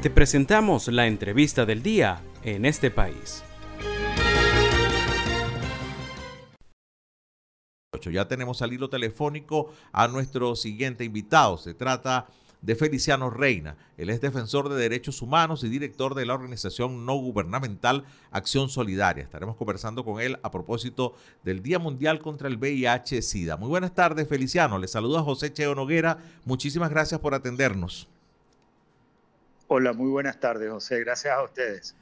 Te presentamos la entrevista del día en este país. Ya tenemos al hilo telefónico a nuestro siguiente invitado. Se trata de Feliciano Reina. Él es defensor de derechos humanos y director de la organización no gubernamental Acción Solidaria. Estaremos conversando con él a propósito del Día Mundial contra el VIH-Sida. Muy buenas tardes, Feliciano. Le saluda José Cheo Noguera. Muchísimas gracias por atendernos. Hola, muy buenas tardes, José. Gracias a ustedes.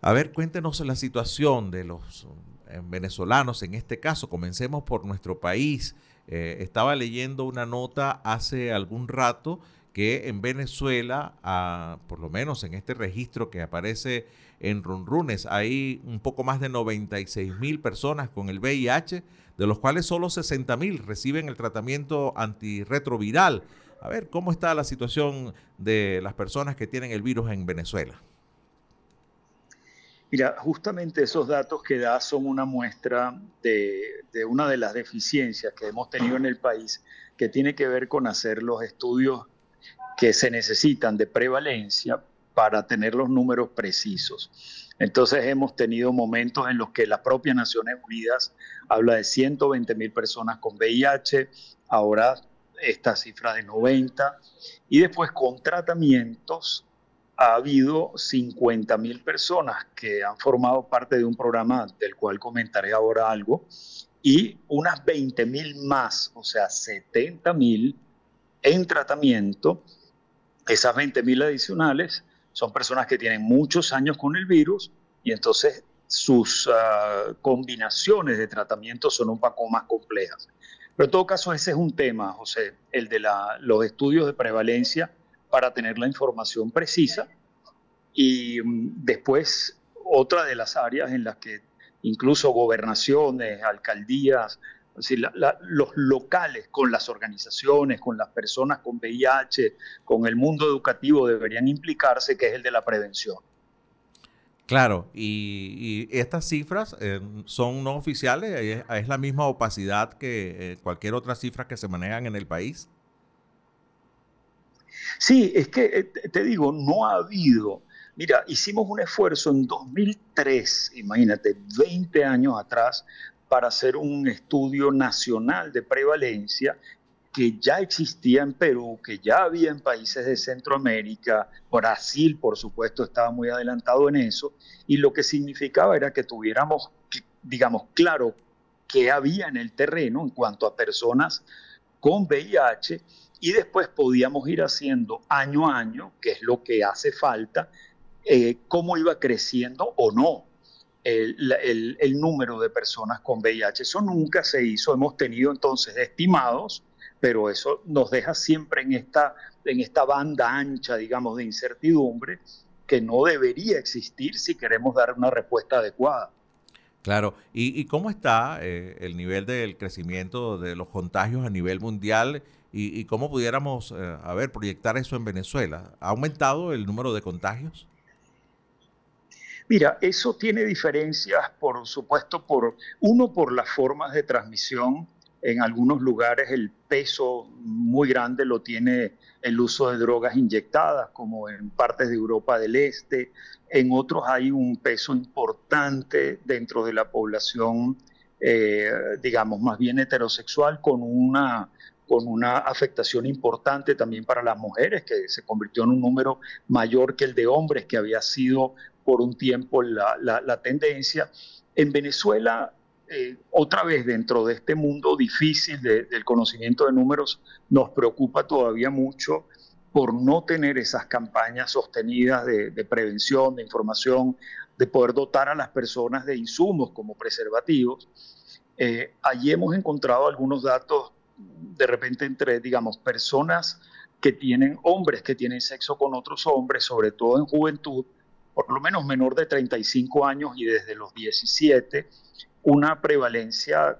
A ver, cuéntenos la situación de los eh, venezolanos en este caso. Comencemos por nuestro país. Eh, estaba leyendo una nota hace algún rato que en Venezuela, por lo menos en este registro que aparece en Runrunes, hay un poco más de 96 mil personas con el VIH, de los cuales solo 60 mil reciben el tratamiento antirretroviral. A ver, ¿cómo está la situación de las personas que tienen el virus en Venezuela? Mira, justamente esos datos que da son una muestra de, una de las deficiencias que hemos tenido en el país, que tiene que ver con hacer los estudios que se necesitan de prevalencia para tener los números precisos. Entonces hemos tenido momentos en los que la propia Naciones Unidas habla de 120 mil personas con VIH, ahora esta cifra de 90, y después con tratamientos ha habido 50 mil personas que han formado parte de un programa del cual comentaré ahora algo, y unas 20 mil más, o sea, 70 mil en tratamiento esas 20.000 adicionales son personas que tienen muchos años con el virus y entonces sus ah, combinaciones de tratamiento son un poco más complejas. Pero en todo caso ese es un tema, José, el de los estudios de prevalencia para tener la información precisa. Y mm, después otra de las áreas en las que incluso gobernaciones, alcaldías, los locales con las organizaciones, con las personas con VIH, con el mundo educativo deberían implicarse, que es el de la prevención. Claro, y, estas cifras eh, son no oficiales, es, la misma opacidad que eh, cualquier otra cifra que se manejan en el país. Sí, es que eh, te digo, no ha habido. Mira, hicimos un esfuerzo en 2003, imagínate, 20 años atrás, para hacer un estudio nacional de prevalencia que ya existía en Perú, que ya había en países de Centroamérica, Brasil por supuesto estaba muy adelantado en eso, y lo que significaba era que tuviéramos, digamos, claro qué había en el terreno en cuanto a personas con VIH, y después podíamos ir haciendo año a año, que es lo que hace falta, eh, cómo iba creciendo o no el, número de personas con VIH. Eso nunca se hizo, hemos tenido entonces estimados, pero eso nos deja siempre en esta, en esta banda ancha, digamos, de incertidumbre que no debería existir si queremos dar una respuesta adecuada. Claro, ¿y, cómo está eh, el nivel del crecimiento de los contagios a nivel mundial y, cómo pudiéramos, eh, a ver, proyectar eso en Venezuela? ¿Ha aumentado el número de contagios? Mira, eso tiene diferencias, por supuesto, por uno por las formas de transmisión. En algunos lugares el peso muy grande lo tiene el uso de drogas inyectadas, como en partes de Europa del Este. En otros hay un peso importante dentro de la población, eh, digamos, más bien heterosexual, con una con una afectación importante también para las mujeres, que se convirtió en un número mayor que el de hombres, que había sido por un tiempo la, tendencia. En Venezuela, eh, otra vez dentro de este mundo difícil del conocimiento de números, nos preocupa todavía mucho por no tener esas campañas sostenidas de, prevención, de información, de poder dotar a las personas de insumos como preservativos. Eh, allí hemos encontrado algunos datos de repente entre, digamos, personas que tienen hombres que tienen sexo con otros hombres, sobre todo en juventud, por lo menos menor de 35 años y desde los 17, una prevalencia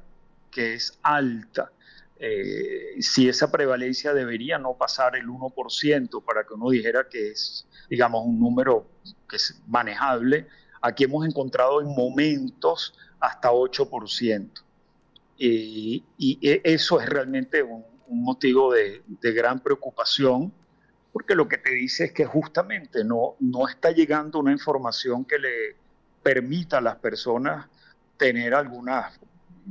que es alta. Eh, si esa prevalencia debería no pasar el 1% para que uno dijera que es, digamos, un número que es manejable, aquí hemos encontrado en momentos hasta 8%. Y, y eso es realmente un, motivo de, de gran preocupación porque lo que te dice es que justamente no, no está llegando una información que le permita a las personas tener algunas,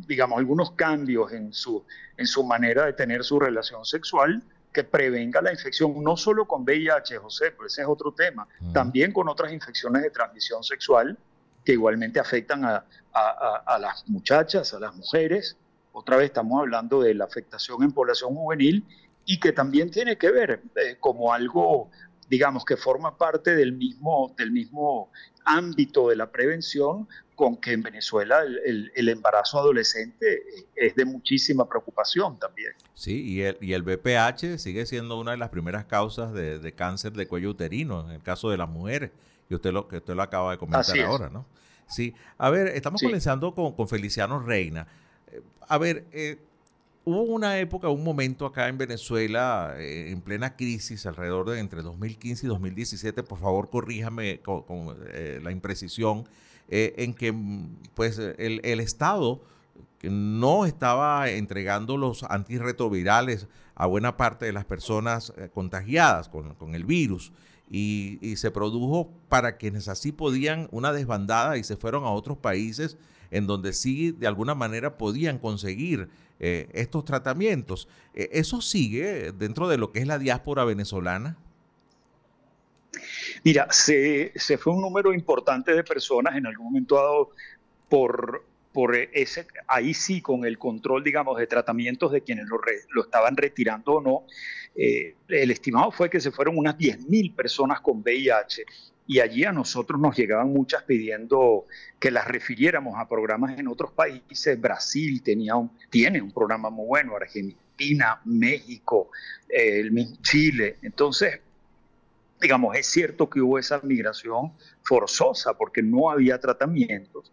digamos, algunos cambios en su, en su manera de tener su relación sexual que prevenga la infección, no solo con VIH, José, pero ese es otro tema, también con otras infecciones de transmisión sexual que igualmente afectan a, a, las muchachas, a las mujeres. Otra vez estamos hablando de la afectación en población juvenil y que también tiene que ver eh, como algo, digamos, que forma parte del mismo, del mismo ámbito de la prevención con que en Venezuela el, el, embarazo adolescente es de muchísima preocupación también. Sí, y el, y el BPH sigue siendo una de las primeras causas de, de, cáncer de cuello uterino en el caso de las mujeres, y usted lo, que usted lo acaba de comentar ahora, ¿no? Sí, a ver, estamos comenzando con, con, Feliciano Reina. Eh, a ver, eh, hubo una época, un momento acá en Venezuela, eh, en plena crisis, alrededor de entre 2015 y 2017, por favor corríjame con, la imprecisión, en que pues el, el, Estado no estaba entregando los antirretrovirales a buena parte de las personas contagiadas con, con el virus y, se produjo para quienes así podían una desbandada y se fueron a otros países en donde sí de alguna manera podían conseguir eh, estos tratamientos. Eh, ¿Eso sigue dentro de lo que es la diáspora venezolana? Mira, se, se, fue un número importante de personas en algún momento dado por, por ese, ahí sí, con el control, digamos, de tratamientos de quienes lo, lo estaban retirando o no, eh, el estimado fue que se fueron unas 10.000 personas con VIH y allí a nosotros nos llegaban muchas pidiendo que las refiriéramos a programas en otros países. Brasil tenía un, tiene un programa muy bueno, Argentina, México, eh, Chile. Entonces, digamos, es cierto que hubo esa migración forzosa porque no había tratamientos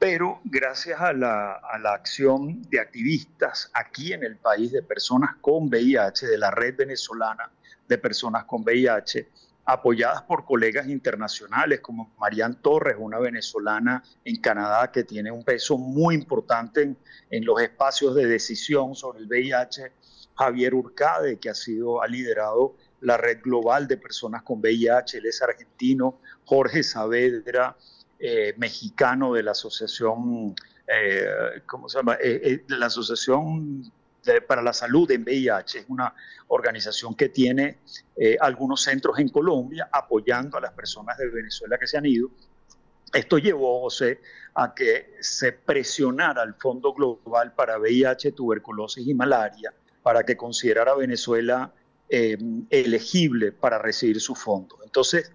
pero gracias a la, acción de activistas aquí en el país de personas con VIH, de la red venezolana de personas con VIH, apoyadas por colegas internacionales como Marian Torres, una venezolana en Canadá que tiene un peso muy importante en, los espacios de decisión sobre el VIH, Javier Urcade, que ha sido, ha liderado la red global de personas con VIH, él es argentino, Jorge Saavedra, eh, mexicano de la Asociación, eh, ¿cómo se llama? Eh, la Asociación para la Salud en VIH. Es una organización que tiene algunos centros en Colombia apoyando a las personas de Venezuela que se han ido. Esto llevó, José, a que se presionara al Fondo Global para VIH, tuberculosis y malaria para que considerara Venezuela elegible para recibir su fondo. Entonces,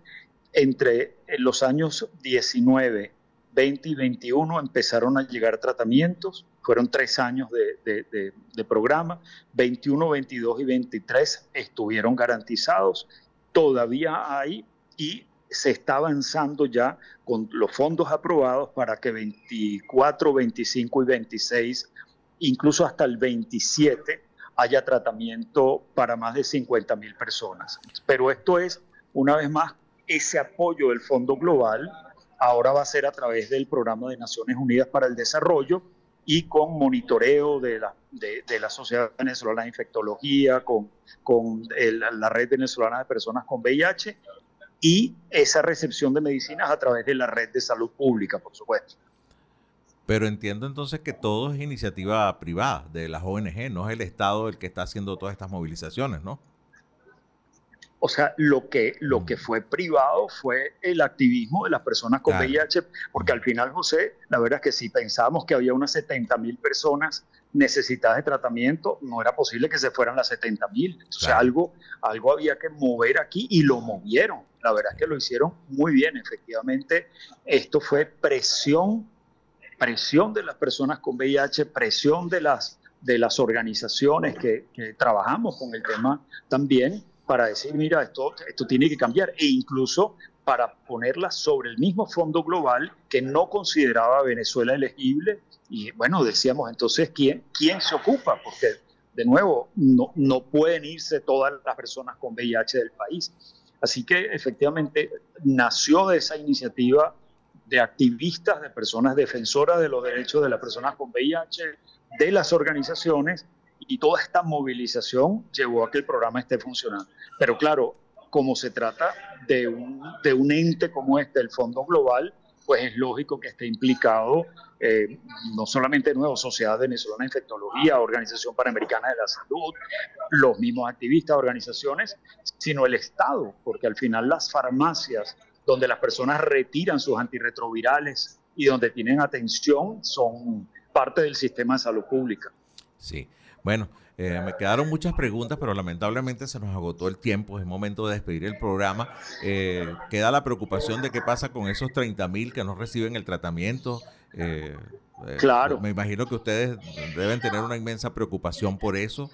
entre los años 19, 20 y 21 empezaron a llegar tratamientos, fueron tres años de, programa, 21, 22 y 23 estuvieron garantizados, todavía hay y se está avanzando ya con los fondos aprobados para que 24, 25 y 26, incluso hasta el 27, haya tratamiento para más de 50 mil personas. Pero esto es, una vez más, ese apoyo del Fondo Global ahora va a ser a través del Programa de Naciones Unidas para el Desarrollo y con monitoreo de la, de, la Sociedad Venezolana de Infectología, con, con la Red Venezolana de Personas con VIH y esa recepción de medicinas a través de la Red de Salud Pública, por supuesto. Pero entiendo entonces que todo es iniciativa privada de las ONG, no es el Estado el que está haciendo todas estas movilizaciones, ¿no? O sea, lo que, lo que fue privado fue el activismo de las personas con VIH, porque al final, José, la verdad es que si pensábamos que había unas 70 mil personas necesitadas de tratamiento, no era posible que se fueran las 70 mil. O sea, algo, algo había que mover aquí y lo movieron. La verdad es que lo hicieron muy bien, efectivamente. Esto fue presión, presión de las personas con VIH, presión de las, de las organizaciones que, trabajamos con el tema también para decir, mira, esto, esto tiene que cambiar e incluso para ponerla sobre el mismo fondo global que no consideraba Venezuela elegible. Y bueno, decíamos entonces, ¿quién, quién se ocupa? Porque, de nuevo, no, no pueden irse todas las personas con VIH del país. Así que efectivamente nació de esa iniciativa de activistas, de personas defensoras de los derechos de las personas con VIH, de las organizaciones y toda esta movilización llevó a que el programa esté funcionando. Pero claro, como se trata de un, de un ente como este, el Fondo Global, pues es lógico que esté implicado eh, no solamente nuevo Sociedad Venezolana de Infectología, Organización Panamericana de la Salud, los mismos activistas, organizaciones, sino el Estado, porque al final las farmacias donde las personas retiran sus antirretrovirales y donde tienen atención son parte del sistema de salud pública. Sí, bueno, eh, me quedaron muchas preguntas, pero lamentablemente se nos agotó el tiempo. Es momento de despedir el programa. Eh, queda la preocupación de qué pasa con esos 30 mil que no reciben el tratamiento. Eh, claro. Me imagino que ustedes deben tener una inmensa preocupación por eso.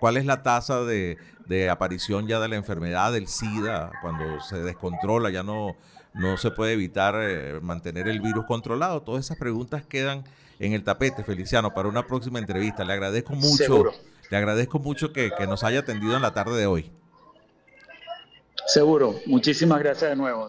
¿Cuál es la tasa de, de, aparición ya de la enfermedad del SIDA cuando se descontrola? Ya no, no se puede evitar mantener el virus controlado. Todas esas preguntas quedan en el tapete, Feliciano, para una próxima entrevista. Le agradezco mucho, le agradezco mucho que, nos haya atendido en la tarde de hoy. Seguro, muchísimas gracias de nuevo.